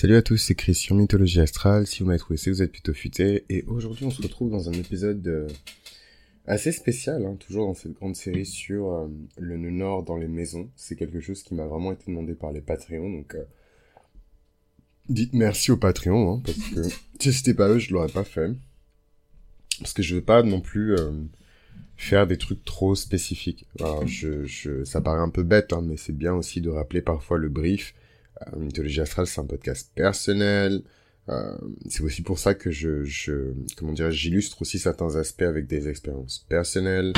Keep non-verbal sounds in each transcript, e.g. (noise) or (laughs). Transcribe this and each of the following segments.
Salut à tous, c'est Christian Mythologie Astrale. Si vous m'avez trouvé, c'est vous êtes plutôt futé. Et aujourd'hui, on se retrouve dans un épisode euh, assez spécial, hein, toujours dans cette grande série sur euh, le nœud nord dans les maisons. C'est quelque chose qui m'a vraiment été demandé par les Patreons, donc euh, dites merci aux Patreons, hein, parce que (laughs) si c'était pas eux, je l'aurais pas fait. Parce que je veux pas non plus faire des trucs trop spécifiques. Alors, je, ça paraît un peu bête, hein, mais c'est bien aussi de rappeler parfois le brief euh, Mythologie astrale, c'est un podcast personnel. Euh, c'est aussi pour ça que je, je comment dire, j'illustre aussi certains aspects avec des expériences personnelles.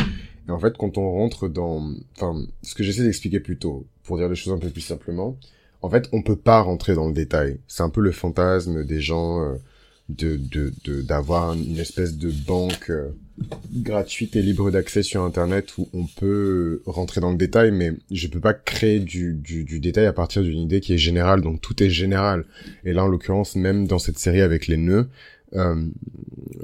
Et en fait, quand on rentre dans, enfin, ce que j'essaie d'expliquer plus tôt, pour dire les choses un peu plus simplement, en fait, on peut pas rentrer dans le détail. C'est un peu le fantasme des gens euh, de de d'avoir une espèce de banque euh, gratuite et libre d'accès sur internet où on peut rentrer dans le détail mais je peux pas créer du, du, du détail à partir d'une idée qui est générale. Donc tout est général. Et là en l'occurrence même dans cette série avec les nœuds euh,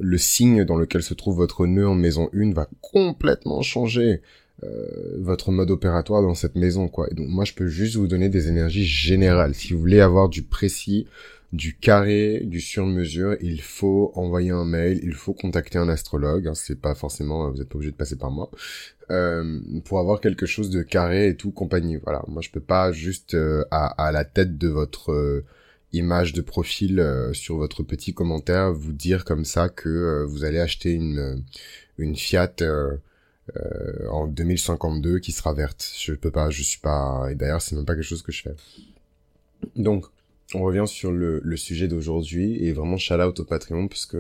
le signe dans lequel se trouve votre nœud en maison 1 va complètement changer euh, votre mode opératoire dans cette maison quoi. Et donc moi je peux juste vous donner des énergies générales. Si vous voulez avoir du précis du carré, du sur-mesure, il faut envoyer un mail, il faut contacter un astrologue, hein, c'est pas forcément, vous êtes pas obligé de passer par moi, euh, pour avoir quelque chose de carré et tout compagnie. Voilà, moi je peux pas juste euh, à, la tête de votre euh, image de profil sur votre petit commentaire vous dire comme ça que vous allez acheter une une Fiat en 2052 qui sera verte. Je peux pas, je suis pas, et d'ailleurs c'est même pas quelque chose que je fais. Donc on revient sur le, sujet d'aujourd'hui et vraiment shout out au Patreon puisque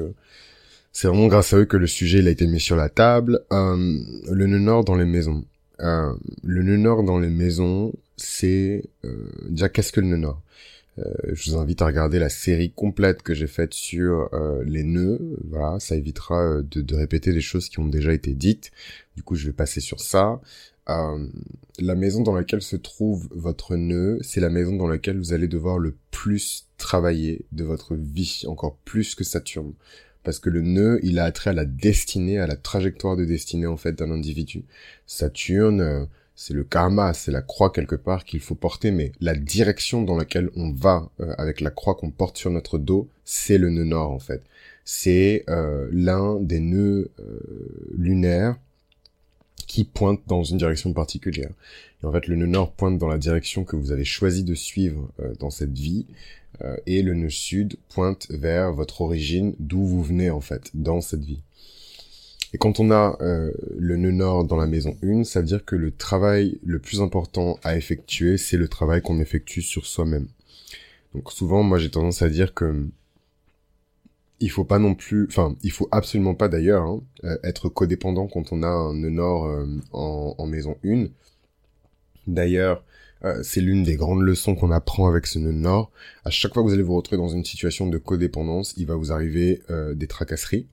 c'est vraiment grâce à eux que le sujet il a été mis sur la table. Euh, le nœud nord dans les maisons. Euh, le nœud nord dans les maisons, c'est euh, déjà qu'est-ce que le nœud nord? Je vous invite à regarder la série complète que j'ai faite sur les nœuds. Voilà, ça évitera de, de répéter des choses qui ont déjà été dites. Du coup, je vais passer sur ça. Euh, la maison dans laquelle se trouve votre nœud, c'est la maison dans laquelle vous allez devoir le plus travailler de votre vie, encore plus que Saturne. Parce que le nœud, il a attrait à la destinée, à la trajectoire de destinée en fait d'un individu. Saturne, euh, c'est le karma, c'est la croix quelque part qu'il faut porter, mais la direction dans laquelle on va euh, avec la croix qu'on porte sur notre dos, c'est le nœud nord en fait. C'est l'un des nœuds lunaires qui pointe dans une direction particulière. Et en fait, le nœud nord pointe dans la direction que vous avez choisi de suivre euh, dans cette vie, euh, et le nœud sud pointe vers votre origine, d'où vous venez en fait dans cette vie. Et quand on a euh, le nœud nord dans la maison 1, ça veut dire que le travail le plus important à effectuer, c'est le travail qu'on effectue sur soi-même. Donc souvent, moi j'ai tendance à dire que il faut pas non plus, enfin, il faut absolument pas d'ailleurs hein, euh, être codépendant quand on a un nord euh, en, maison 1. D'ailleurs, euh, c'est l'une des grandes leçons qu'on apprend avec ce nord. À chaque fois que vous allez vous retrouver dans une situation de codépendance, il va vous arriver euh, des tracasseries.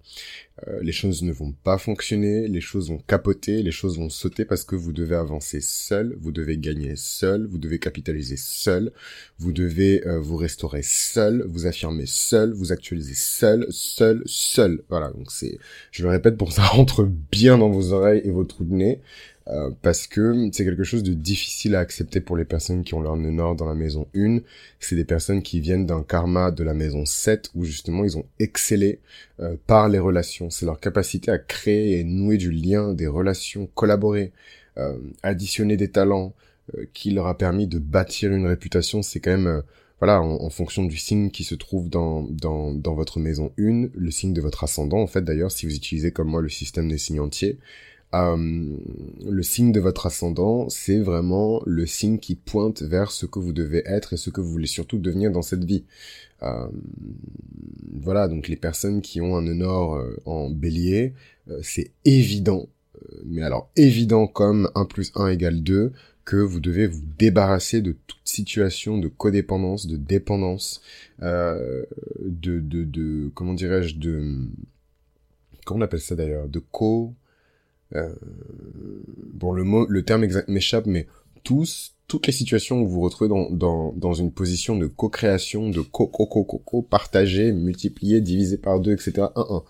Euh, les choses ne vont pas fonctionner, les choses vont capoter, les choses vont sauter parce que vous devez avancer seul, vous devez gagner seul, vous devez capitaliser seul, vous devez vous restaurer seul, vous affirmer seul, vous actualiser seul, seul, seul. Voilà, donc c'est, je le répète pour ça (laughs) rentre bien dans vos oreilles et vos trous de nez. Euh, parce que c'est quelque chose de difficile à accepter pour les personnes qui ont leur nœud nord dans la maison 1. C'est des personnes qui viennent d'un karma de la maison 7 où justement ils ont excellé euh, par les relations. C'est leur capacité à créer et nouer du lien, des relations, collaborer, euh, additionner des talents qui leur a permis de bâtir une réputation. C'est quand même voilà, en, fonction du signe qui se trouve dans, dans, dans votre maison 1, le signe de votre ascendant, en fait, d'ailleurs, si vous utilisez comme moi le système des signes entiers, euh, le signe de votre ascendant, c'est vraiment le signe qui pointe vers ce que vous devez être et ce que vous voulez surtout devenir dans cette vie. Euh, voilà, donc les personnes qui ont un euh, en bélier, c'est évident, mais alors évident comme 1 plus 1 égale 2, que vous devez vous débarrasser de toute situation de codépendance, de dépendance, de, de, de, comment dirais-je, de, comment on appelle ça d'ailleurs, de co, euh, bon, le mot, le terme exact m'échappe, mais tous, toutes les situations où vous vous retrouvez dans, dans, dans une position de co-création, de co-co-co-co, partager, multiplier, diviser par deux, etc. Un, un.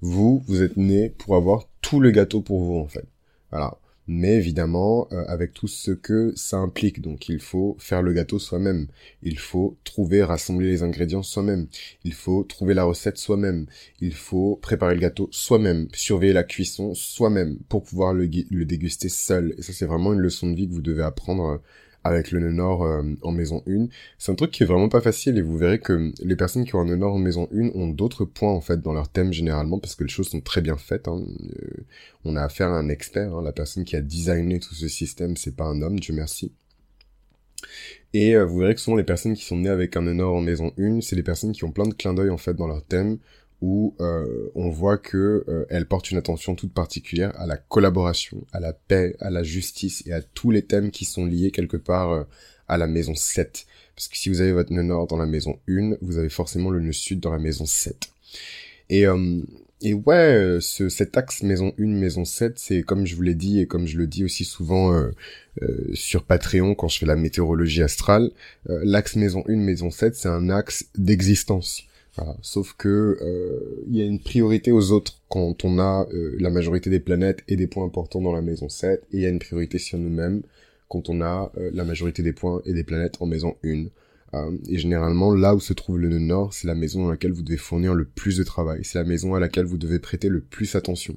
Vous, vous êtes né pour avoir tout le gâteau pour vous, en fait. Voilà. Mais évidemment euh, avec tout ce que ça implique. Donc il faut faire le gâteau soi-même, il faut trouver, rassembler les ingrédients soi-même, il faut trouver la recette soi-même, il faut préparer le gâteau soi-même, surveiller la cuisson soi-même pour pouvoir le, le déguster seul. Et ça c'est vraiment une leçon de vie que vous devez apprendre avec le nœud nord euh, en maison 1. C'est un truc qui est vraiment pas facile et vous verrez que les personnes qui ont un nœud nord en maison 1 ont d'autres points en fait dans leur thème généralement parce que les choses sont très bien faites. Hein. Euh, on a affaire à un expert, hein. la personne qui a designé tout ce système, c'est pas un homme, Dieu merci. Et euh, vous verrez que souvent les personnes qui sont nées avec un nord en maison 1, c'est les personnes qui ont plein de clins d'œil en fait dans leur thème, où euh, on voit que euh, elle porte une attention toute particulière à la collaboration, à la paix, à la justice et à tous les thèmes qui sont liés quelque part euh, à la maison 7. Parce que si vous avez votre nœud nord dans la maison 1, vous avez forcément le nœud sud dans la maison 7. Et, et ouais, ce, cet axe maison 1, maison 7, c'est comme je vous l'ai dit et comme je le dis aussi souvent sur Patreon quand je fais la météorologie astrale, l'axe maison 1, maison 7, c'est un axe d'existence Sauf que euh, il y a une priorité aux autres quand on a euh, la majorité des planètes et des points importants dans la maison 7, et il y a une priorité sur nous-mêmes quand on a euh, la majorité des points et des planètes en maison 1. et généralement, là où se trouve le nœud nord, c'est la maison dans laquelle vous devez fournir le plus de travail, c'est la maison à laquelle vous devez prêter le plus attention.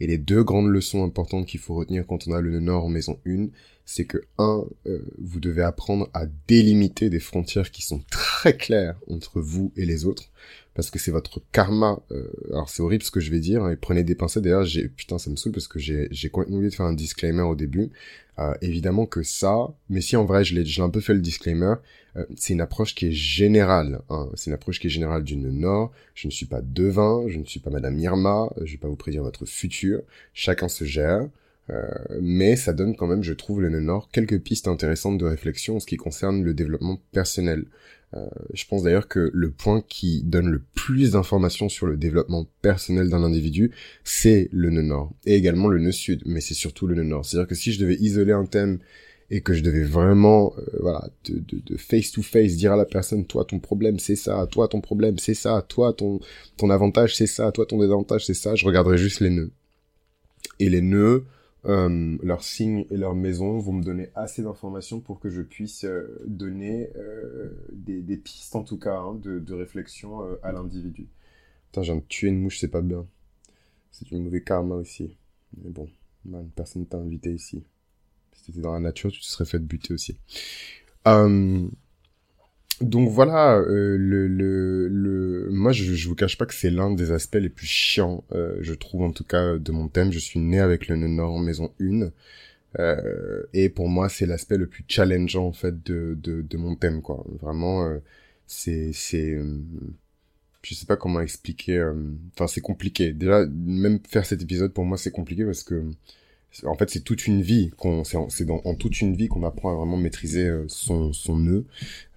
Et les deux grandes leçons importantes qu'il faut retenir quand on a le nœud nord en maison 1, c'est que un, euh, vous devez apprendre à délimiter des frontières qui sont très claires entre vous et les autres, parce que c'est votre karma. Euh, alors c'est horrible ce que je vais dire, hein, et prenez des pincettes. D'ailleurs, j'ai putain, ça me saoule parce que j'ai j'ai complètement oublié de faire un disclaimer au début. Euh, évidemment que ça, mais si en vrai je l'ai, un peu fait le disclaimer. c'est une approche qui est générale. Hein, c'est une approche qui est générale du Nord. Je ne suis pas devin, je ne suis pas Madame Irma. Je vais pas vous prédire votre futur. Chacun se gère. Euh, mais ça donne quand même, je trouve, le Nord quelques pistes intéressantes de réflexion en ce qui concerne le développement personnel. Euh, je pense d'ailleurs que le point qui donne le plus d'informations sur le développement personnel d'un individu, c'est le nœud nord, et également le nœud sud, mais c'est surtout le nœud nord. C'est-à-dire que si je devais isoler un thème et que je devais vraiment, euh, voilà, de, de, de, face to face dire à la personne, toi ton problème c'est ça, toi ton problème c'est ça, toi ton ton avantage c'est ça, toi ton désavantage c'est ça, je regarderais juste les nœuds. Et les nœuds, euh, leurs signes et leurs maisons vont me donner assez d'informations pour que je puisse euh, donner euh, des, pistes, en tout cas, hein, de, de, réflexion à l'individu. Putain, j'ai tué une mouche, c'est pas bien. C'est du mauvais karma aussi. Mais bon, man, personne t'a invité ici. Si t'étais dans la nature, tu te serais fait buter aussi. Euh, donc voilà, euh, le, le, le, moi je, je vous cache pas que c'est l'un des aspects les plus chiants, euh, je trouve en tout cas de mon thème. Je suis né avec le nœud nord maison 1, euh, et pour moi c'est l'aspect le plus challengeant en fait de, de, de mon thème quoi. Vraiment, euh, c'est c'est, euh, je sais pas comment expliquer. Enfin c'est compliqué. Déjà même faire cet épisode pour moi c'est compliqué parce que en fait, c'est toute une vie qu'on, c'est en toute une vie qu'on apprend à vraiment maîtriser euh, son son nœud.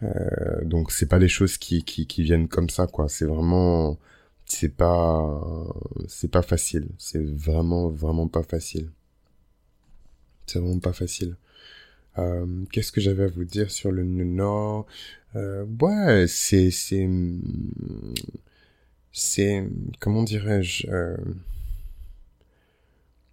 Euh, donc c'est pas des choses qui, qui qui viennent comme ça quoi. C'est vraiment c'est pas c'est pas facile. C'est vraiment vraiment pas facile. C'est vraiment pas facile. Euh, qu'est-ce que j'avais à vous dire sur le nœud nord? Euh, Ouais, c'est c'est c'est comment dirais-je euh,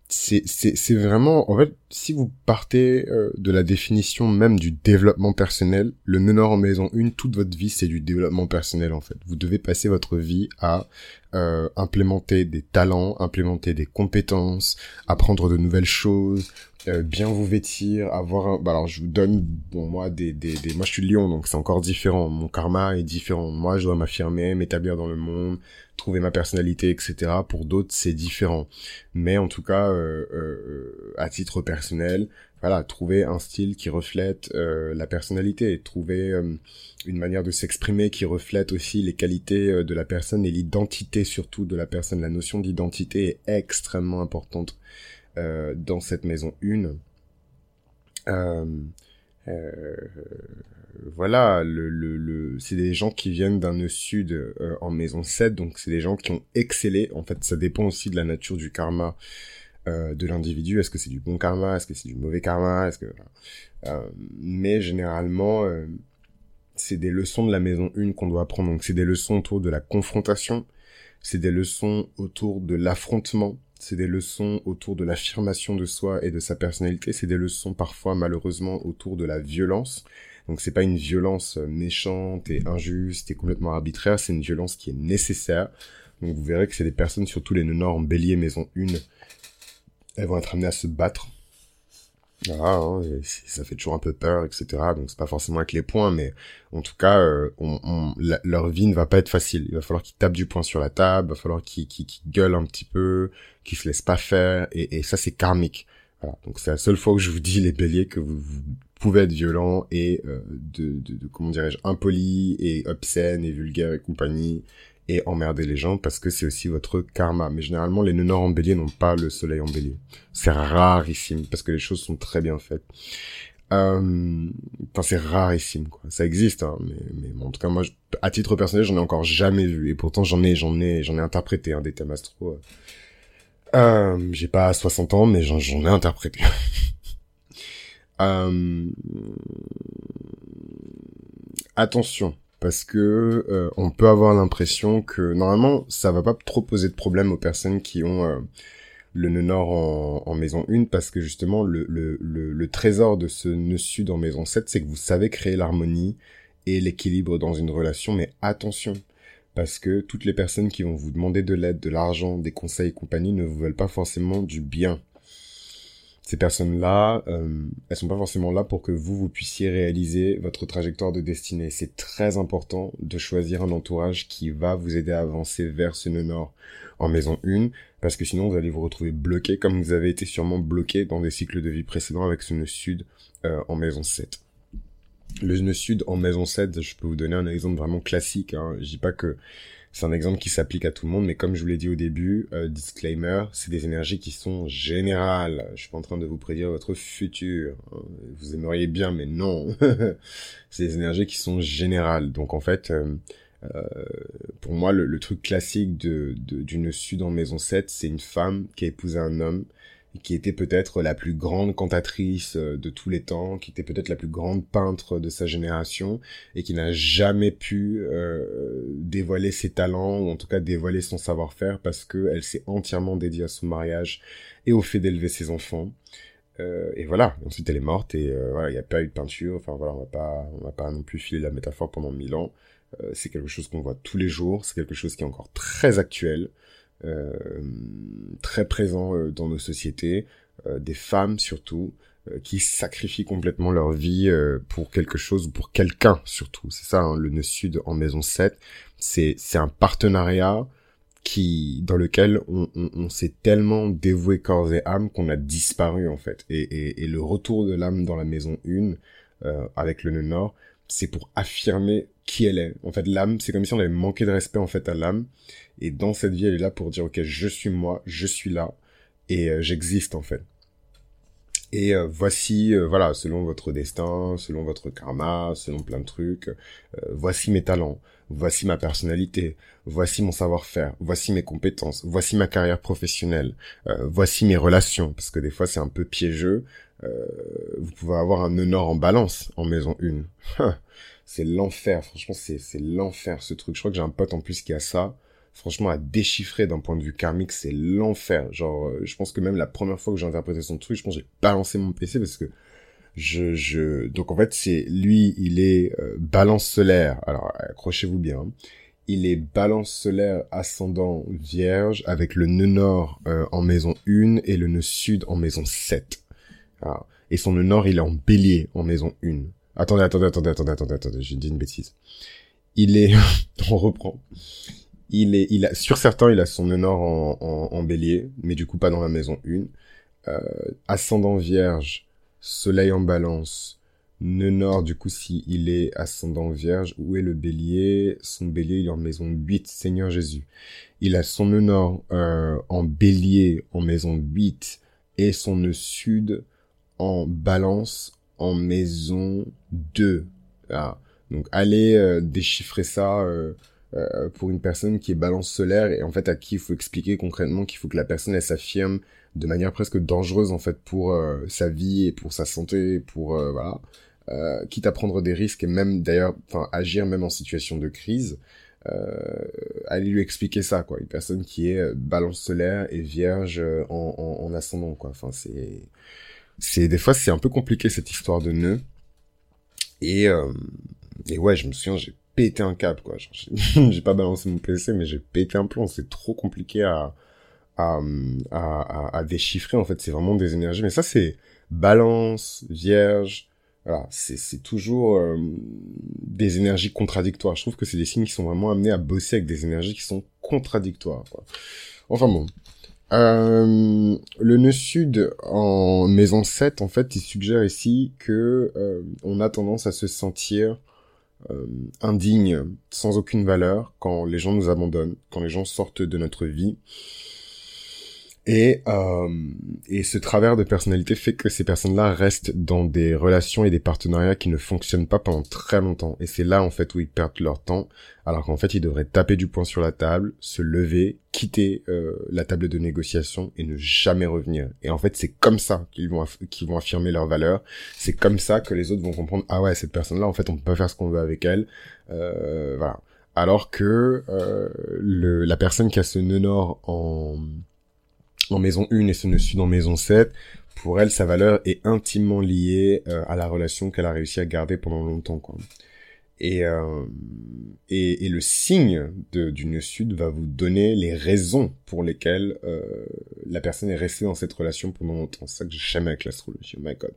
c'est vraiment en fait si vous partez euh, de la définition même du développement personnel le meneur en maison une toute votre vie c'est du développement personnel en fait vous devez passer votre vie à euh, implémenter des talents implémenter des compétences apprendre de nouvelles choses euh, bien vous vêtir, avoir un... Bah alors je vous donne, bon moi, des, des, des... Moi je suis lion, donc c'est encore différent. Mon karma est différent. Moi je dois m'affirmer, m'établir dans le monde, trouver ma personnalité, etc. Pour d'autres c'est différent. Mais en tout cas, euh, euh, à titre personnel, voilà, trouver un style qui reflète euh, la personnalité, trouver une manière de s'exprimer qui reflète aussi les qualités de la personne et l'identité surtout de la personne. La notion d'identité est extrêmement importante dans cette maison 1. Euh, voilà, le, le, le c'est des gens qui viennent d'un sud euh, en maison 7, donc c'est des gens qui ont excellé. En fait, ça dépend aussi de la nature du karma euh, de l'individu. Est-ce que c'est du bon karma? Est-ce que c'est du mauvais karma? Est-ce que mais généralement, c'est des leçons de la maison 1 qu'on doit apprendre. Donc c'est des leçons autour de la confrontation, c'est des leçons autour de l'affrontement, c'est des leçons autour de l'affirmation de soi et de sa personnalité, c'est des leçons parfois malheureusement autour de la violence. Donc c'est pas une violence méchante et injuste et complètement arbitraire, c'est une violence qui est nécessaire. Donc vous verrez que c'est des personnes, surtout les nœuds en bélier maison 1, elles vont être amenées à se battre voilà, hein, ça fait toujours un peu peur, etc. Donc c'est pas forcément avec les points, mais en tout cas, euh, on, leur vie ne va pas être facile. Il va falloir qu'ils tapent du poing sur la table, il va falloir qu'ils gueulent un petit peu, qu'ils se laissent pas faire, et, ça c'est karmique. Voilà. Donc c'est la seule fois où je vous dis les béliers que vous, pouvez être violent et euh, de, de, de, comment dirais-je impoli et obscène et vulgaire et compagnie et emmerder les gens parce que c'est aussi votre karma. Mais généralement, les nœuds en bélier n'ont pas le soleil en bélier. C'est rarissime parce que les choses sont très bien faites. Euh... C'est rarissime, quoi. Ça existe, hein, mais, mais en tout cas, moi, à titre personnel, j'en ai encore jamais vu. Et pourtant, j'en ai, j'en ai, j'en ai interprété hein, des thèmes astro. Euh, j'ai pas 60 ans, mais j'en ai interprété. (laughs) euh... Attention, parce que euh, on peut avoir l'impression que normalement ça va pas trop poser de problème aux personnes qui ont euh, le nœud nord en, en, maison 1 parce que justement le, le, le, le, trésor de ce nœud sud en maison 7 c'est que vous savez créer l'harmonie et l'équilibre dans une relation. Mais attention parce que toutes les personnes qui vont vous demander de l'aide, de l'argent, des conseils et compagnie ne vous veulent pas forcément du bien ces personnes-là, euh, elles sont pas forcément là pour que vous, vous puissiez réaliser votre trajectoire de destinée. C'est très important de choisir un entourage qui va vous aider à avancer vers ce nœud nord en maison 1, parce que sinon vous allez vous retrouver bloqué comme vous avez été sûrement bloqué dans des cycles de vie précédents avec ce nœud sud euh, en maison 7. Le nœud sud en maison 7, je peux vous donner un exemple vraiment classique. Hein. Je dis pas que c'est un exemple qui s'applique à tout le monde, mais comme je vous l'ai dit au début, euh, disclaimer, c'est des énergies qui sont générales. Je suis pas en train de vous prédire votre futur. Vous aimeriez bien, mais non. (laughs) c'est des énergies qui sont générales. Donc en fait, euh, euh, pour moi, le, truc classique de d'une sud en maison 7, c'est une femme qui a épousé un homme qui était peut-être la plus grande cantatrice euh, de tous les temps, qui était peut-être la plus grande peintre de sa génération, et qui n'a jamais pu euh, dévoiler ses talents, ou en tout cas dévoiler son savoir-faire, parce qu'elle s'est entièrement dédiée à son mariage et au fait d'élever ses enfants. Euh, et voilà, ensuite elle est morte, et voilà, il n'y a pas eu de peinture, enfin voilà, on va pas, on va pas non plus filer la métaphore pendant mille ans. C'est quelque chose qu'on voit tous les jours, c'est quelque chose qui est encore très actuel. Euh, très présent euh, dans nos sociétés, euh, des femmes surtout, qui sacrifient complètement leur vie pour quelque chose ou pour quelqu'un surtout. C'est ça, hein, le nœud sud en maison 7. C'est, c'est un partenariat qui, dans lequel on, on, on s'est tellement dévoué corps et âme qu'on a disparu en fait. Et, et, et le retour de l'âme dans la maison 1, euh, avec le nœud nord, c'est pour affirmer qui elle est. En fait, l'âme, c'est comme si on avait manqué de respect en fait à l'âme. Et dans cette vie, elle est là pour dire, ok, je suis moi, je suis là, et euh, j'existe en fait. Et euh, voici, euh, voilà, selon votre destin, selon votre karma, selon plein de trucs, voici mes talents, voici ma personnalité, voici mon savoir-faire, voici mes compétences, voici ma carrière professionnelle, voici mes relations, parce que des fois c'est un peu piégeux. Vous pouvez avoir un nœud en balance en maison 1. c'est l'enfer, franchement c'est c'est l'enfer ce truc. Je crois que j'ai un pote en plus qui a ça franchement, à déchiffrer d'un point de vue karmique, c'est l'enfer. Genre, euh, je pense que même la première fois que j'ai interprété son truc, je pense que j'ai balancé mon PC parce que je, je, donc en fait, c'est lui, il est euh, balance solaire. Alors, accrochez-vous bien. Hein. Il est balance solaire ascendant vierge avec le nœud nord euh, en maison 1 et le nœud sud en maison 7. Et son nord, il est en bélier en maison 1. Attendez, attendez, attendez, attendez, attendez, attendez, j'ai dit une bêtise. Il est, (laughs) on reprend il est, il a, sur certains, il a son nœud nord en, en, bélier, mais du coup pas dans la maison 1. Euh, ascendant vierge, soleil en balance, nœud nord, du coup, si il est ascendant vierge, où est le bélier? Son bélier, il est en maison 8, Seigneur Jésus. Il a son nœud nord euh, en bélier en maison 8 et son nœud sud en balance en maison 2. Ah. Donc allez euh, déchiffrer ça euh, euh, pour une personne qui est balance solaire et en fait à qui il faut expliquer concrètement qu'il faut que la personne elle s'affirme de manière presque dangereuse en fait pour sa vie et pour sa santé pour voilà quitte à prendre des risques et même d'ailleurs enfin agir même en situation de crise allez lui expliquer ça, quoi. Une personne qui est balance solaire et vierge en, en ascendant, quoi. Enfin, c'est, c'est des fois c'est un peu compliqué cette histoire de nœud. Et et ouais, je me souviens, j'ai pété un câble, quoi. J'ai (laughs) pas balancé mon PC, mais j'ai pété un plomb. C'est trop compliqué à, à, à, à, déchiffrer, en fait. C'est vraiment des énergies. Mais ça, c'est balance, vierge. Voilà, c'est toujours euh, des énergies contradictoires. Je trouve que c'est des signes qui sont vraiment amenés à bosser avec des énergies qui sont contradictoires. Quoi. Enfin bon. Euh, le nœud sud en maison 7, en fait, il suggère ici que euh, on a tendance à se sentir euh, indigne, sans aucune valeur, quand les gens nous abandonnent, quand les gens sortent de notre vie. Et, euh, et ce travers de personnalité fait que ces personnes-là restent dans des relations et des partenariats qui ne fonctionnent pas pendant très longtemps. Et c'est là, en fait, où ils perdent leur temps, alors qu'en fait, ils devraient taper du poing sur la table, se lever, quitter euh, la table de négociation et ne jamais revenir. Et en fait, c'est comme ça qu'ils vont, qu'ils vont affirmer leur valeur. C'est comme ça que les autres vont comprendre, ah ouais, cette personne-là, en fait, on peut pas faire ce qu'on veut avec elle. Euh, voilà. Alors que euh, le, la personne qui a ce nœud nord en en maison 1 et ce ne sud en maison 7, pour elle, sa valeur est intimement liée euh, à la relation qu'elle a réussi à garder pendant longtemps. Quoi. Et, euh, et, et, le signe du nœud sud va vous donner les raisons pour lesquelles euh, la personne est restée dans cette relation pendant longtemps. C'est ça que j'ai jamais avec l'astrologie, oh my god.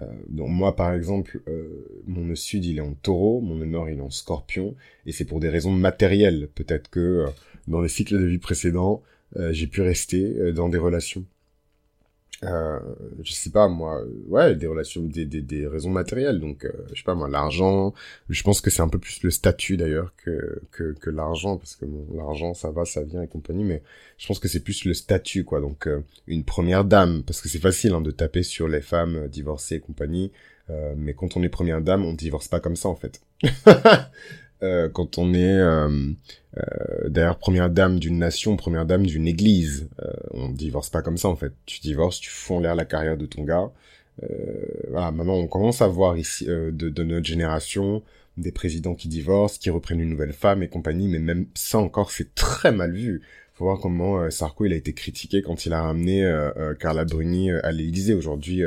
Euh, donc moi, par exemple, euh, mon nœud sud, il est en taureau, mon nœud nord, il est en scorpion, et c'est pour des raisons matérielles. Peut-être que euh, dans les cycles de vie précédents, j'ai pu rester euh, dans des relations. Euh, je sais pas moi, ouais, des relations, des, des, des raisons matérielles. Donc, je sais pas moi, l'argent. Je pense que c'est un peu plus le statut d'ailleurs que que, que l'argent, parce que bon, l'argent ça va, ça vient et compagnie. Mais je pense que c'est plus le statut quoi. Donc, une première dame, parce que c'est facile hein, de taper sur les femmes divorcées et compagnie. mais quand on est première dame, on divorce pas comme ça en fait. (laughs) Euh, quand on est euh, euh, d'ailleurs première dame d'une nation, première dame d'une église. Euh, on divorce pas comme ça en fait. Tu divorces, tu en l'air la carrière de ton gars. voilà, maintenant on commence à voir ici de, de, notre génération des présidents qui divorcent, qui reprennent une nouvelle femme et compagnie, mais même ça encore c'est très mal vu. Faut voir comment Sarko il a été critiqué quand il a ramené Carla Bruni à l'Élysée. Aujourd'hui,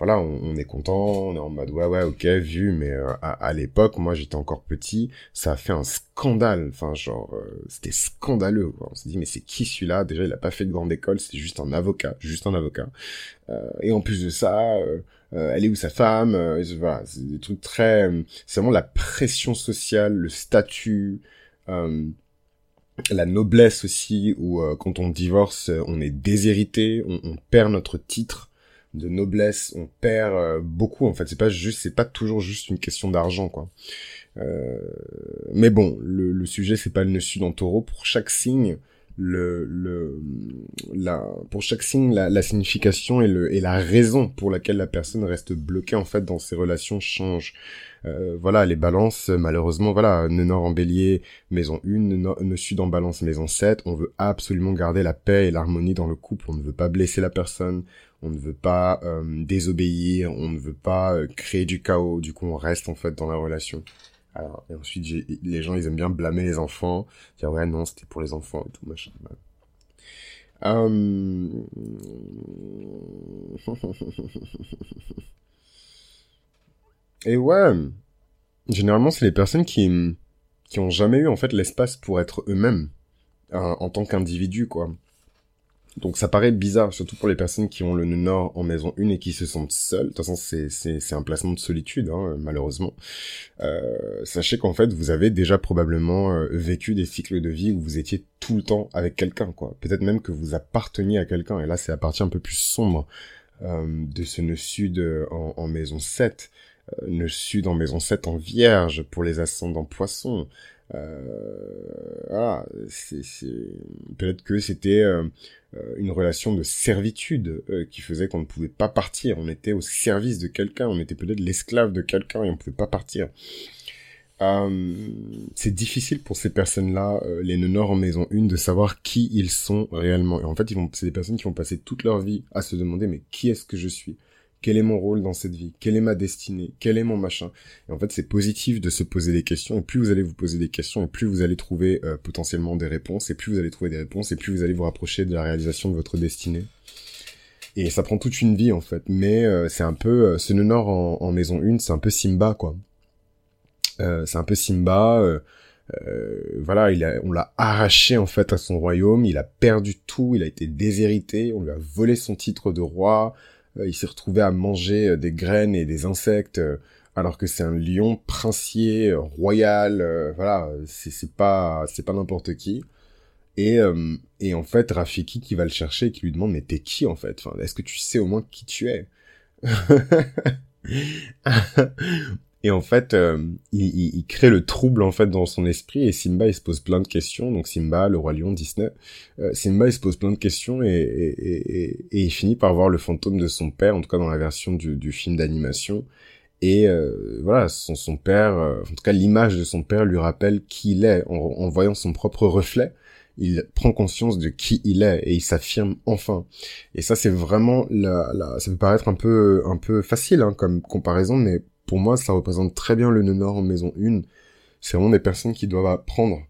voilà, on, est content, on est en mode ouais ouais ok vu, mais euh, à, l'époque, moi j'étais encore petit, ça a fait un scandale, enfin genre euh, c'était scandaleux. On s'est dit mais c'est qui celui-là? Déjà il a pas fait de grande école, c'est juste un avocat, juste un avocat. Euh, et en plus de ça, elle est où sa femme? Voilà, c'est des trucs très, c'est vraiment la pression sociale, le statut. la noblesse aussi, où quand on divorce, on est déshérité, on, on perd notre titre, de noblesse, on perd euh, beaucoup en fait. C'est pas juste, c'est pas toujours juste une question d'argent quoi. Euh, mais bon, le, le sujet c'est pas le nœud sud en taureau. Pour chaque signe, le, le, la, pour chaque signe, la, la, signification et, le, et la raison pour laquelle la personne reste bloquée en fait dans ses relations change. Euh, voilà, les balances, malheureusement, voilà, nœud nord en bélier, maison 1, nœud sud en balance, maison 7, on veut absolument garder la paix et l'harmonie dans le couple, on ne veut pas blesser la personne, on ne veut pas euh, désobéir, on ne veut pas euh, créer du chaos, du coup on reste en fait dans la relation. Alors, et ensuite, les gens, ils aiment bien blâmer les enfants, dire ouais non, c'était pour les enfants et tout machin. Euh... et ouais, généralement c'est les personnes qui qui ont jamais eu en fait l'espace pour être eux-mêmes en tant qu'individu quoi. Donc ça paraît bizarre, surtout pour les personnes qui ont le nœud nord en maison 1 et qui se sentent seules. De toute façon, c'est un placement de solitude, hein, malheureusement. Euh, sachez qu'en fait, vous avez déjà probablement euh, vécu des cycles de vie où vous étiez tout le temps avec quelqu'un, quoi. Peut-être même que vous apparteniez à quelqu'un. Et là, c'est la partie un peu plus sombre euh, de ce nœud sud en, en maison 7. Nœud sud en maison 7 en vierge pour les ascendants poissons. Euh, voilà, c'est peut-être que c'était euh, euh, une relation de servitude qui faisait qu'on ne pouvait pas partir. On était au service de quelqu'un, on était peut-être l'esclave de quelqu'un et on ne pouvait pas partir. c'est difficile pour ces personnes-là, les nœuds en maison 1, de savoir qui ils sont réellement. Et en fait, ils c'est des personnes qui vont passer toute leur vie à se demander mais qui est-ce que je suis? Quel est mon rôle dans cette vie? Quelle est ma destinée? Quel est mon machin? Et en fait, c'est positif de se poser des questions. Et plus vous allez vous poser des questions, et plus vous allez trouver euh, potentiellement des réponses, et plus vous allez trouver des réponses, et plus vous allez vous rapprocher de la réalisation de votre destinée. Et ça prend toute une vie en fait. Mais euh, c'est un peu euh, ce nord en, en maison 1, c'est un peu Simba quoi. C'est un peu Simba. Voilà, il a, on l'a arraché en fait à son royaume. Il a perdu tout. Il a été déshérité. On lui a volé son titre de roi. Il s'est retrouvé à manger des graines et des insectes alors que c'est un lion princier royal. voilà, c'est pas c'est pas n'importe qui. Et, et en fait, Rafiki qui va le chercher et qui lui demande mais t'es qui en fait? Est-ce que tu sais au moins qui tu es? (laughs) Et en fait, euh, il, il, crée le trouble en fait dans son esprit et Simba il se pose plein de questions. Donc Simba, le roi lion Disney, euh, Simba il se pose plein de questions et, et, et, et, il finit par voir le fantôme de son père, en tout cas dans la version du, du film d'animation. Et euh, voilà, son, son père, euh, en tout cas l'image de son père lui rappelle qui il est en, en voyant son propre reflet il prend conscience de qui il est et il s'affirme enfin. Et ça, c'est vraiment la, la, ça peut paraître un peu, un peu facile hein, comme comparaison, mais pour moi, ça représente très bien le nœud nord en maison 1. C'est vraiment des personnes qui doivent apprendre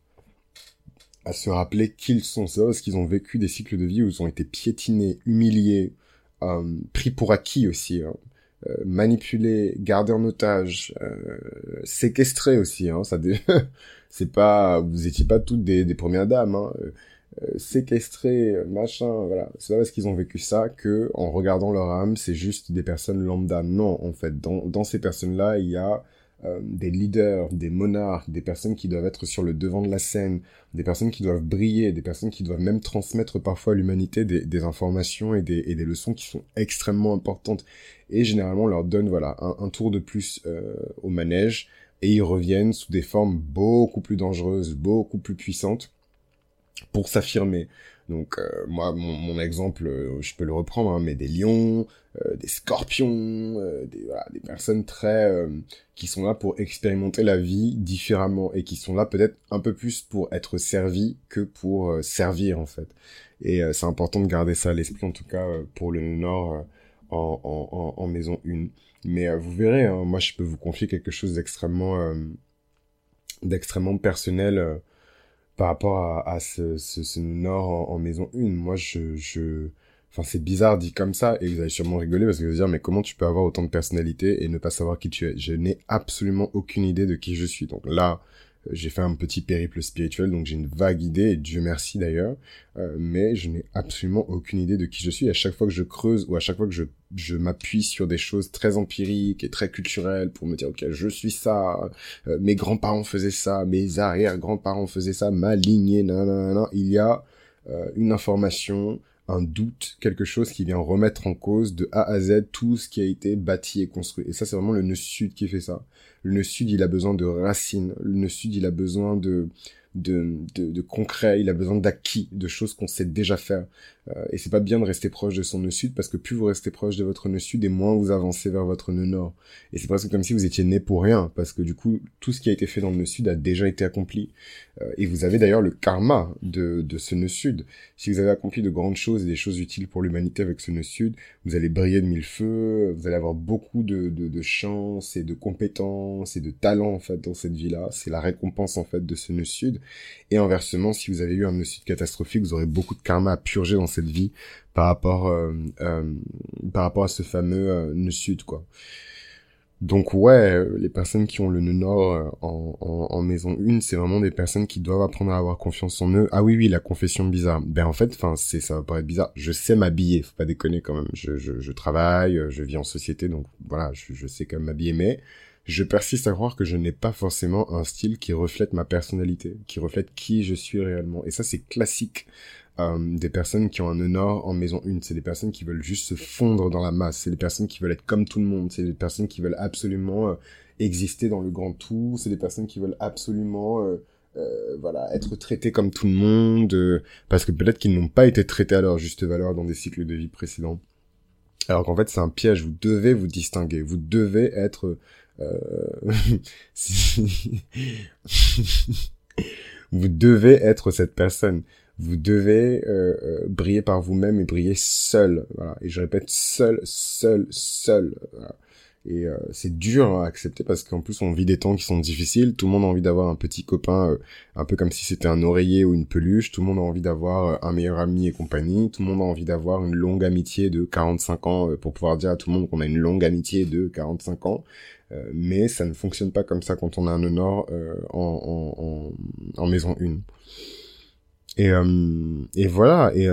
à se rappeler qui ils sont. C'est parce qu'ils ont vécu des cycles de vie où ils ont été piétinés, humiliés, euh, pris pour acquis aussi, hein. euh, manipulés, gardés en otage, euh, séquestrés aussi. Hein. Ça, (laughs) c'est pas, vous étiez pas toutes des, des premières dames. Hein. Euh, séquestrés, machin, voilà. C'est pas parce qu'ils ont vécu ça que, en regardant leur âme, c'est juste des personnes lambda. Non, en fait, dans, dans ces personnes-là, il y a euh, des leaders, des monarques, des personnes qui doivent être sur le devant de la scène, des personnes qui doivent briller, des personnes qui doivent même transmettre parfois à l'humanité des, des, informations et des, et des leçons qui sont extrêmement importantes. Et généralement, on leur donne voilà un, tour de plus euh, au manège et ils reviennent sous des formes beaucoup plus dangereuses, beaucoup plus puissantes pour s'affirmer. Donc euh, moi, mon, mon, exemple, euh, je peux le reprendre, hein, mais des lions, euh, des scorpions, des, voilà, des personnes très qui sont là pour expérimenter la vie différemment et qui sont là peut-être un peu plus pour être servis que pour servir en fait. Et c'est important de garder ça à l'esprit en tout cas pour le Nord en, en, maison 1. Mais vous verrez, hein, moi je peux vous confier quelque chose d'extrêmement d'extrêmement personnel par rapport à, à ce, ce, ce, Nord en, maison 1. Moi, je, je, enfin, c'est bizarre dit comme ça, et vous allez sûrement rigoler parce que vous allez dire, mais comment tu peux avoir autant de personnalité et ne pas savoir qui tu es? Je n'ai absolument aucune idée de qui je suis. Donc là, j'ai fait un petit périple spirituel, donc j'ai une vague idée, et Dieu merci d'ailleurs, euh, mais je n'ai absolument aucune idée de qui je suis. À chaque fois que je creuse ou à chaque fois que je, je m'appuie sur des choses très empiriques et très culturelles pour me dire, ok, je suis ça, euh, mes grands-parents faisaient ça, mes arrière-grands-parents faisaient ça, ma lignée, nanana, il y a euh, une information, un doute, quelque chose qui vient remettre en cause de A à Z tout ce qui a été bâti et construit. Et ça, c'est vraiment le nœud sud qui fait ça. Le nœud sud, il a besoin de racines. Le nœud sud, il a besoin de, de, de, de concret, il a besoin d'acquis, de choses qu'on sait déjà faire. Euh, et c'est pas bien de rester proche de son nœud sud parce que plus vous restez proche de votre nœud sud et moins vous avancez vers votre nœud nord. Et c'est presque comme si vous étiez né pour rien parce que du coup tout ce qui a été fait dans le nœud sud a déjà été accompli. Euh, et vous avez d'ailleurs le karma de, de ce nœud sud. Si vous avez accompli de grandes choses et des choses utiles pour l'humanité avec ce nœud sud, vous allez briller de mille feux, vous allez avoir beaucoup de, de, chance et de compétences et de talent en fait dans cette vie-là. C'est la récompense en fait de ce nœud sud. Et inversement, si vous avez eu un nœud sud catastrophique, vous aurez beaucoup de karma à purger dans cette vie par rapport euh, euh, par rapport à ce fameux euh, nœud sud quoi. Donc ouais, les personnes qui ont le nœud nord en, maison 1, c'est vraiment des personnes qui doivent apprendre à avoir confiance en eux. Ah oui oui, la confession bizarre. Ben en fait, enfin c'est ça va paraître bizarre. Je sais m'habiller, faut pas déconner quand même. Je, je, je, travaille, je vis en société, donc voilà, je, je sais quand même m'habiller, mais je persiste à croire que je n'ai pas forcément un style qui reflète ma personnalité, qui reflète qui je suis réellement. Et ça c'est classique euh, des personnes qui ont un nord en maison 1. C'est des personnes qui veulent juste se fondre dans la masse. C'est des personnes qui veulent être comme tout le monde. C'est des personnes qui veulent absolument euh, exister dans le grand tout. C'est des personnes qui veulent absolument euh, euh voilà être traitées comme tout le monde parce que peut-être qu'ils n'ont pas été traités à leur juste valeur dans des cycles de vie précédents. Alors qu'en fait c'est un piège. Vous devez vous distinguer. Vous devez être (laughs) (laughs) vous devez être cette personne Vous devez euh, euh, briller par vous-même et briller seul. Voilà. Et je répète, seul, seul, seul. Voilà. Et euh, c'est dur à accepter parce qu'en plus on vit des temps qui sont difficiles. Tout le monde a envie d'avoir un petit copain, euh, un peu comme si c'était un oreiller ou une peluche. Tout le monde a envie d'avoir euh, un meilleur ami et compagnie. Tout le monde a envie d'avoir une longue amitié de 45 ans pour pouvoir dire à tout le monde qu'on a une longue amitié de 45 ans. mais ça ne fonctionne pas comme ça quand on a un honneur en, en, en, en, maison 1. Et, et voilà. Et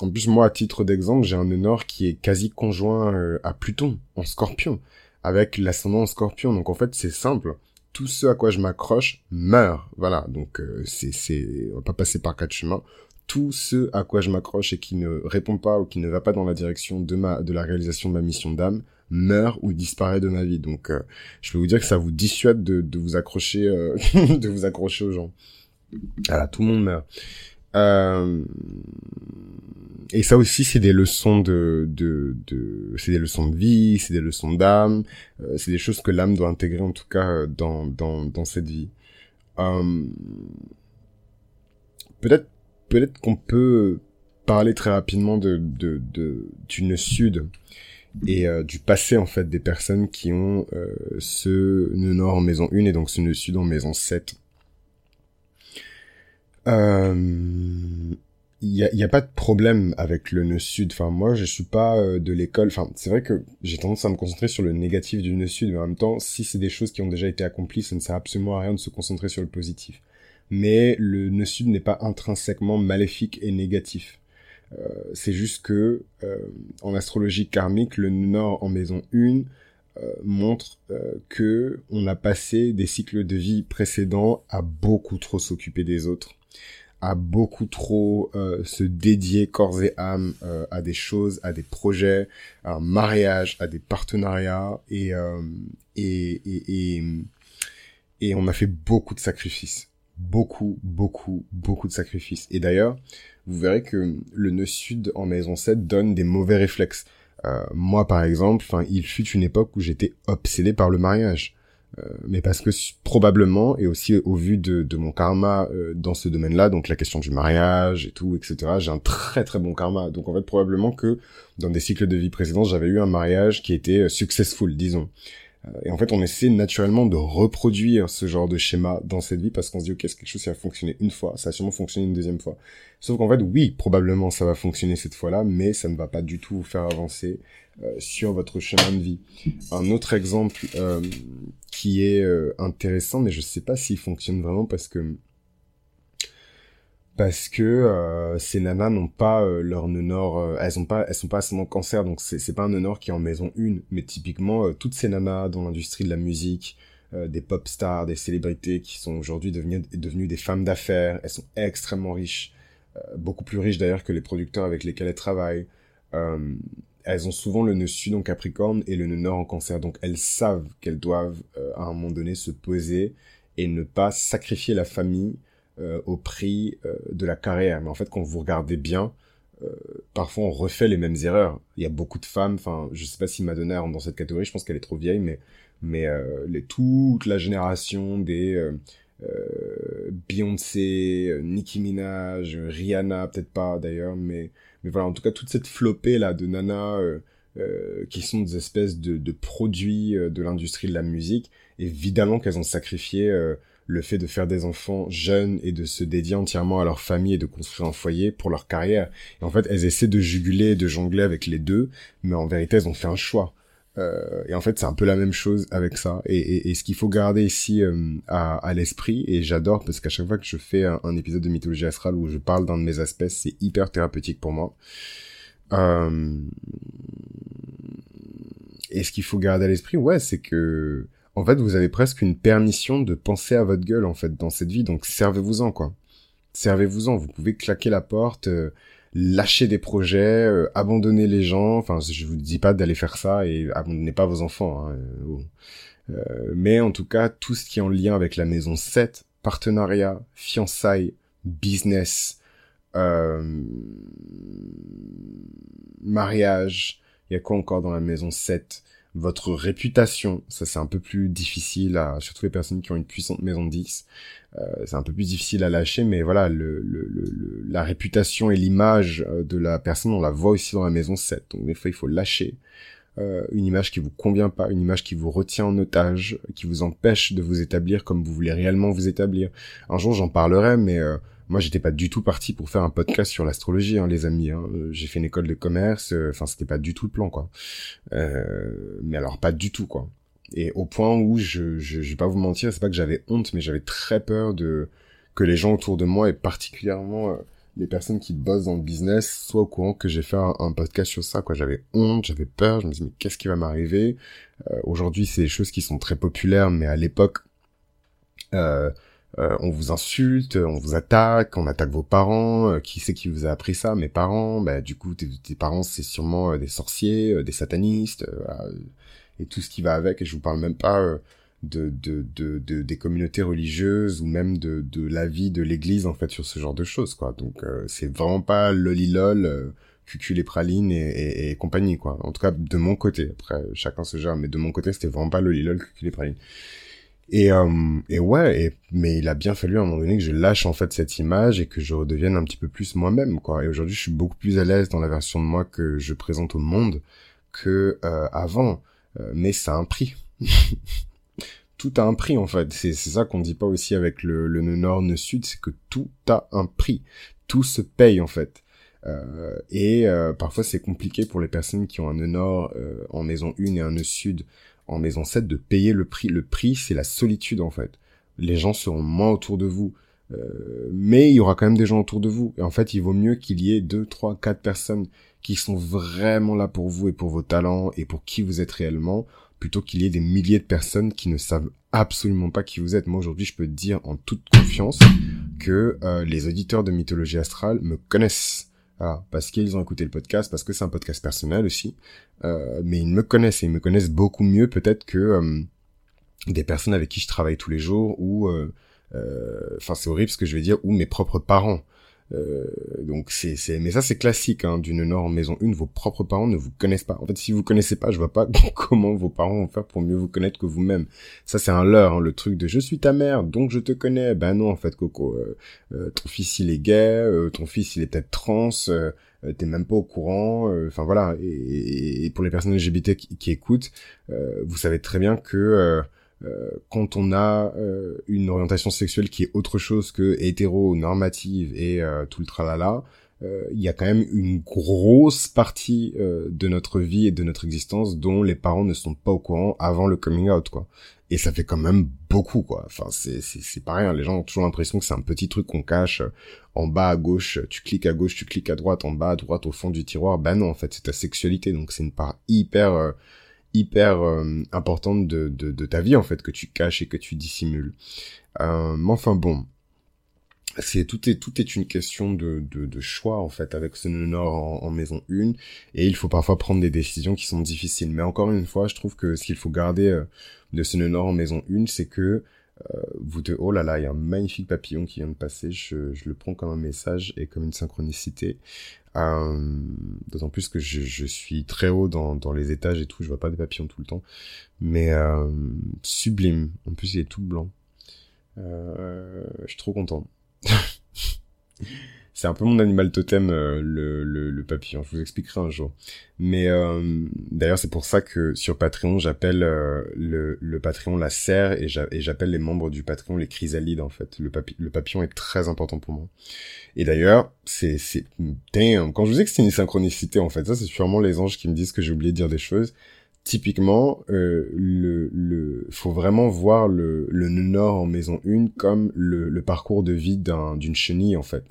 en plus, moi, à titre d'exemple, j'ai un Honor qui est quasi conjoint euh, à Pluton, en scorpion, avec l'ascendant en scorpion. Donc en fait, c'est simple. Tout ce à quoi je m'accroche meurt. Voilà, donc euh, c'est, c'est, on va pas passer par quatre chemins. Tout ce à quoi je m'accroche et qui ne répond pas ou qui ne va pas dans la direction de ma, de la réalisation de ma mission d'âme, meurt ou disparaît de ma vie. Donc, euh, je peux vous dire que ça vous dissuade de, de vous accrocher, (laughs) de vous accrocher aux gens. Voilà, tout le monde meurt. Euh, et ça aussi, c'est des leçons de, de, de c'est des leçons de vie, c'est des leçons d'âme, euh, c'est des choses que l'âme doit intégrer en tout cas dans dans dans cette vie. Euh, peut-être peut-être qu'on peut parler très rapidement de de de d'une sud et euh, du passé en fait des personnes qui ont euh, ce nœud nord en maison 1 et donc ce nœud sud en maison 7. Euh, il y a, a, pas de problème avec le nœud sud. Enfin, moi, je suis pas euh, de l'école. Enfin, c'est vrai que j'ai tendance à me concentrer sur le négatif du nœud sud, mais en même temps, si c'est des choses qui ont déjà été accomplies, ça ne sert absolument à rien de se concentrer sur le positif. Mais le nœud sud n'est pas intrinsèquement maléfique et négatif. Euh, c'est juste que euh, en astrologie karmique, le nord en maison 1 euh, montre que on a passé des cycles de vie précédents à beaucoup trop s'occuper des autres à beaucoup trop euh, se dédier corps et âme euh, à des choses, à des projets, à un mariage, à des partenariats et, euh, et, et, et, on a fait beaucoup de sacrifices. Beaucoup, beaucoup, beaucoup de sacrifices. Et d'ailleurs, vous verrez que le nœud sud en maison 7 donne des mauvais réflexes. Euh, moi, par exemple, enfin, il fut une époque où j'étais obsédé par le mariage. Euh, mais parce que probablement, et aussi au vu de, de mon karma euh, dans ce domaine-là, donc la question du mariage et tout, etc., j'ai un très très bon karma. Donc en fait, probablement que dans des cycles de vie précédents, j'avais eu un mariage qui était euh, successful, disons. Et en fait, on essaie naturellement de reproduire ce genre de schéma dans cette vie parce qu'on se dit, ok, c'est quelque chose qui a fonctionné une fois, ça a sûrement fonctionné une deuxième fois. Sauf qu'en fait, oui, probablement ça va fonctionner cette fois-là, mais ça ne va pas du tout vous faire avancer sur votre chemin de vie. Un autre exemple euh, qui est euh, intéressant, mais je sais pas s'il fonctionne vraiment parce que parce que ces nanas n'ont pas leur nœud elles ont pas, elles sont pas seulement cancer, donc c'est c'est pas un nœud qui est en maison une, mais typiquement toutes ces nanas dans l'industrie de la musique, des pop stars, des célébrités qui sont aujourd'hui devenues devenues des femmes d'affaires, elles sont extrêmement riches, beaucoup plus riches d'ailleurs que les producteurs avec lesquels elles travaillent. Elles ont souvent le nœud sud en Capricorne et le nœud nord en Cancer. Donc elles savent qu'elles doivent euh, à un moment donné se poser et ne pas sacrifier la famille euh, au prix euh, de la carrière. Mais en fait, quand vous regardez bien, parfois on refait les mêmes erreurs. Il y a beaucoup de femmes, enfin, je sais pas si Madonna rentre dans cette catégorie, je pense qu'elle est trop vieille, mais mais toute la génération des Beyoncé, Nicki Minaj, Rihanna, peut-être pas d'ailleurs, mais mais voilà, en tout cas, toute cette flopée là de nanas euh, euh, qui sont des espèces de, de produits euh, de l'industrie de la musique, évidemment qu'elles ont sacrifié le fait de faire des enfants jeunes et de se dédier entièrement à leur famille et de construire un foyer pour leur carrière. Et en fait, elles essaient de juguler et de jongler avec les deux, mais en vérité, elles ont fait un choix. Euh, et en fait, c'est un peu la même chose avec ça. Et, ce qu'il faut garder ici euh, à, l'esprit, et j'adore parce qu'à chaque fois que je fais un, un, épisode de mythologie astrale où je parle d'un de mes aspects, c'est hyper thérapeutique pour moi. Euh... Et ce qu'il faut garder à l'esprit, ouais, c'est que en fait, vous avez presque une permission de penser à votre gueule en fait dans cette vie, donc servez-vous-en quoi. Servez-vous-en. Vous pouvez claquer la porte. Euh, lâcher des projets, euh, abandonner les gens. Enfin, je vous dis pas d'aller faire ça et abandonnez pas vos enfants. Hein, euh, euh, mais en tout cas, tout ce qui est en lien avec la maison 7, partenariat, fiançailles, business, mariage, il y a quoi encore dans la maison 7 votre réputation, ça c'est un peu plus difficile, à, surtout les personnes qui ont une puissante maison de 10, euh, c'est un peu plus difficile à lâcher, mais voilà, le, le, le, la réputation et l'image euh, de la personne, on la voit aussi dans la maison 7, donc des fois il faut lâcher. Euh, une image qui vous convient pas, une image qui vous retient en otage, qui vous empêche de vous établir comme vous voulez réellement vous établir. Un jour j'en parlerai, mais euh, moi, j'étais pas du tout parti pour faire un podcast sur l'astrologie, hein, les amis. Hein. J'ai fait une école de commerce. Euh, enfin, c'était pas du tout le plan, quoi. Euh, mais alors, pas du tout, quoi. Et au point où je, je, je vais pas vous mentir, c'est pas que j'avais honte, mais j'avais très peur de que les gens autour de moi et particulièrement euh, les personnes qui bossent dans le business soient au courant que j'ai fait un, podcast sur ça. Quoi, j'avais honte, j'avais peur. Je me disais mais qu'est-ce qui va m'arriver? Euh, Aujourd'hui, c'est des choses qui sont très populaires, mais à l'époque. Euh, euh, on vous insulte, on vous attaque, on attaque vos parents, euh, qui c'est qui vous a appris ça Mes parents, bah du coup tes, parents c'est sûrement euh, des sorciers, des satanistes, et tout ce qui va avec, et je vous parle même pas de, de, de, des communautés religieuses ou même de, de la vie de l'église en fait sur ce genre de choses quoi. Donc c'est vraiment pas lolilol, cucu les pralines et, et, compagnie quoi. En tout cas de mon côté, après chacun se gère, mais de mon côté c'était vraiment pas lolilol, cucu les pralines. Et, euh, et ouais, et, mais il a bien fallu à un moment donné que je lâche en fait cette image et que je redevienne un petit peu plus moi-même, quoi. Et aujourd'hui, je suis beaucoup plus à l'aise dans la version de moi que je présente au monde que euh, avant. Euh, mais ça a un prix. (laughs) tout a un prix en fait. C'est ça qu'on dit pas aussi avec le, le nord, nœud sud, c'est que tout a un prix. Tout se paye en fait. Euh, et euh, parfois c'est compliqué pour les personnes qui ont un nœud nord en maison 1 et un nœud sud en maison 7 de payer le prix. Le prix, c'est la solitude en fait. Les gens seront moins autour de vous. Euh, mais il y aura quand même des gens autour de vous. Et en fait, il vaut mieux qu'il y ait deux, trois, quatre personnes qui sont vraiment là pour vous et pour vos talents et pour qui vous êtes réellement, plutôt qu'il y ait des milliers de personnes qui ne savent absolument pas qui vous êtes. Moi, aujourd'hui, je peux dire en toute confiance que euh, les auditeurs de mythologie astrale me connaissent ah, parce qu'ils ont écouté le podcast, parce que c'est un podcast personnel aussi. Euh, mais ils me connaissent et ils me connaissent beaucoup mieux peut-être que euh, des personnes avec qui je travaille tous les jours ou, euh, enfin c'est horrible ce que je vais dire, ou mes propres parents. Euh, donc c'est c'est mais ça c'est classique hein, d'une norme maison. Une vos propres parents ne vous connaissent pas. En fait si vous connaissez pas je vois pas (laughs) comment vos parents vont faire pour mieux vous connaître que vous-même. Ça c'est un leurre hein, le truc de je suis ta mère donc je te connais ben non en fait Coco euh, euh, ton fils il est gay ton fils il est peut-être trans t'es même pas au courant enfin voilà. Et, et, pour les personnes LGBT qui, écoutent vous savez très bien que euh, quand on a euh, une orientation sexuelle qui est autre chose que hétéro, normative et euh, tout le tralala, il y a quand même une grosse partie de notre vie et de notre existence dont les parents ne sont pas au courant avant le coming out, quoi. Et ça fait quand même beaucoup, quoi. Enfin, c'est c'est pas rien. Les gens ont toujours l'impression que c'est un petit truc qu'on cache en bas à gauche. Tu cliques à gauche, tu cliques à droite, en bas à droite, au fond du tiroir. Ben non, en fait, c'est ta sexualité. Donc c'est une part hyper hyper euh, importante de, de, de, ta vie en fait que tu caches et que tu dissimules. Euh, mais enfin bon, c'est tout est tout est une question de, de, de choix en fait avec ce nord en, en, maison 1 et il faut parfois prendre des décisions qui sont difficiles. Mais encore une fois, je trouve que ce qu'il faut garder euh, de ce nord en maison 1, c'est que euh, vous deux, oh là là, il y a un magnifique papillon qui vient de passer. Je, je le prends comme un message et comme une synchronicité. Euh, D'autant plus que je, je, suis très haut dans, dans les étages et tout. Je vois pas des papillons tout le temps, mais euh, sublime. En plus, il est tout blanc. Euh, je suis trop content. (laughs) C'est un peu mon animal totem, euh, le, le, le, papillon. Je vous expliquerai un jour. Mais euh, d'ailleurs, c'est pour ça que sur Patreon, j'appelle euh, le, le Patreon la serre et j'appelle les membres du Patreon les chrysalides, en fait. Le, papillon est très important pour moi. Et d'ailleurs, c'est... c'est Quand je vous dis que c'est une synchronicité, en fait, ça, c'est sûrement les anges qui me disent que j'ai oublié de dire des choses typiquement, euh, le, le, faut vraiment voir le, le nord en maison 1 comme le, le parcours de vie d'une chenille, en fait.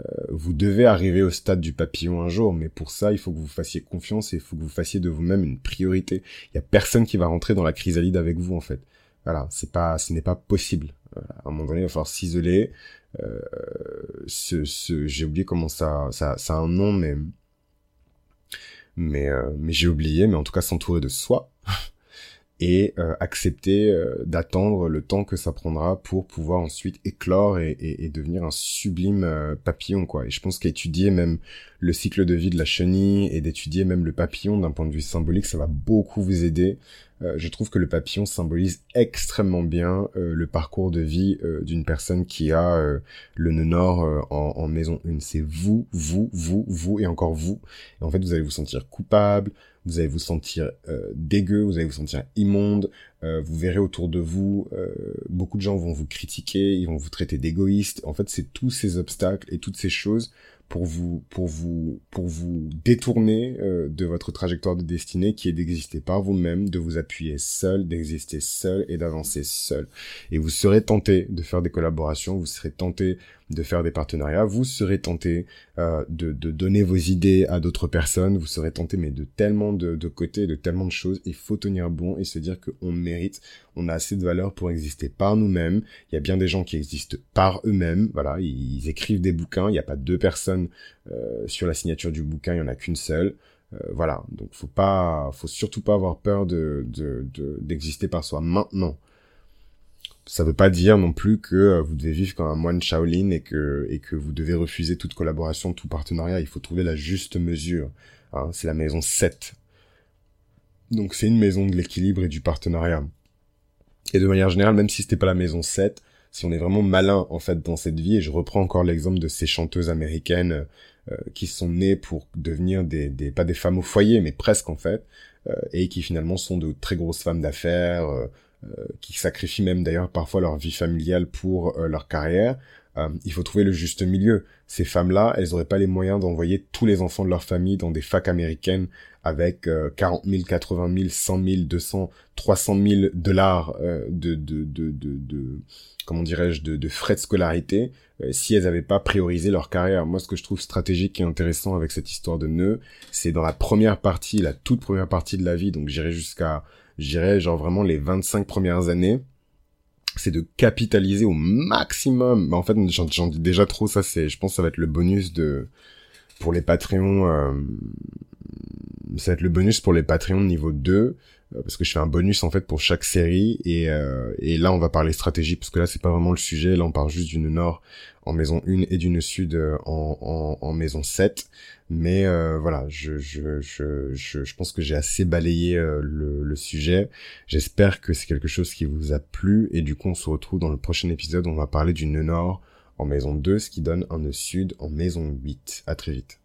Euh, vous devez arriver au stade du papillon un jour, mais pour ça, il faut que vous fassiez confiance et il faut que vous fassiez de vous-même une priorité. Il y a personne qui va rentrer dans la chrysalide avec vous, en fait. Voilà, c'est pas, ce n'est pas possible. À un moment donné, il va falloir s'isoler. Euh, ce, ce, j'ai oublié comment ça, ça, ça a un nom, mais, mais, euh, mais j'ai oublié. Mais en tout cas, s'entourer de soi. (laughs) et euh, accepter euh, d'attendre le temps que ça prendra pour pouvoir ensuite éclore et, et, devenir un sublime euh, papillon quoi. Et je pense qu'étudier même le cycle de vie de la chenille et d'étudier même le papillon d'un point de vue symbolique ça va beaucoup vous aider. Je trouve que le papillon symbolise extrêmement bien le parcours de vie d'une personne qui a le nœud nord en, en, maison 1 c'est vous vous vous vous et encore vous. Et en fait vous allez vous sentir coupable vous allez vous sentir euh, dégueu, vous allez vous sentir immonde, euh, vous verrez autour de vous, euh, beaucoup de gens vont vous critiquer, ils vont vous traiter d'égoïste. En fait, c'est tous ces obstacles et toutes ces choses pour vous pour vous pour vous détourner euh, de votre trajectoire de destinée qui est d'exister par vous-même, de vous appuyer seul, d'exister seul et d'avancer seul. Et vous serez tenté de faire des collaborations, vous serez tenté de faire des partenariats, vous serez tenté euh, de, de, donner vos idées à d'autres personnes, vous serez tenté mais de tellement de, de côtés, de tellement de choses. Il faut tenir bon et se dire qu'on mérite, on a assez de valeur pour exister par nous-mêmes. Il y a bien des gens qui existent par eux-mêmes. Voilà, ils, écrivent des bouquins. Il n'y a pas deux personnes euh, sur la signature du bouquin. Il y en a qu'une seule. Euh, voilà, donc faut pas, faut surtout pas avoir peur de d'exister par soi. Maintenant, ça veut pas dire non plus que euh, vous devez vivre comme un moine Shaolin et que et que vous devez refuser toute collaboration, tout partenariat. Il faut trouver la juste mesure. Hein. c'est la maison 7. Donc c'est une maison de l'équilibre et du partenariat. Et de manière générale, même si c'était pas la maison 7, si on est vraiment malin en fait dans cette vie, et je reprends encore l'exemple de ces chanteuses américaines euh, qui sont nées pour devenir des, des, pas des femmes au foyer, mais presque en fait, euh, et qui finalement sont de très grosses femmes d'affaires, euh, qui sacrifient même d'ailleurs parfois leur vie familiale pour leur carrière. il faut trouver le juste milieu. Ces femmes-là, elles n'auraient pas les moyens d'envoyer tous les enfants de leur famille dans des facs américaines avec 40 000, 80 000, 100 000, 200, 300 000 dollars euh, de, de, de, de, comment dirais-je, de, frais de scolarité, euh, si elles n'avaient pas priorisé leur carrière. Moi, ce que je trouve stratégique et intéressant avec cette histoire de nœud, c'est dans la première partie, la toute première partie de la vie, donc j'irai jusqu'à, j'irai genre vraiment les 25 premières années, c'est de capitaliser au maximum. Bah, en fait, j'en dis déjà trop, ça c'est, je pense que ça va être le bonus de, pour les Patreons, euh, ça va être le bonus pour les Patreons niveau 2 euh, parce que je fais un bonus en fait pour chaque série. Et, euh, et là on va parler stratégie parce que là c'est pas vraiment le sujet. Là on parle juste d'une nord en maison 1 et d'une sud euh, en, en, en, maison 7 mais voilà je, je, je, je, pense que j'ai assez balayé le, le sujet. J'espère que c'est quelque chose qui vous a plu. Et du coup on se retrouve dans le prochain épisode. Où on va parler d'une nord en maison 2 ce qui donne un nœud sud en maison 8 à très vite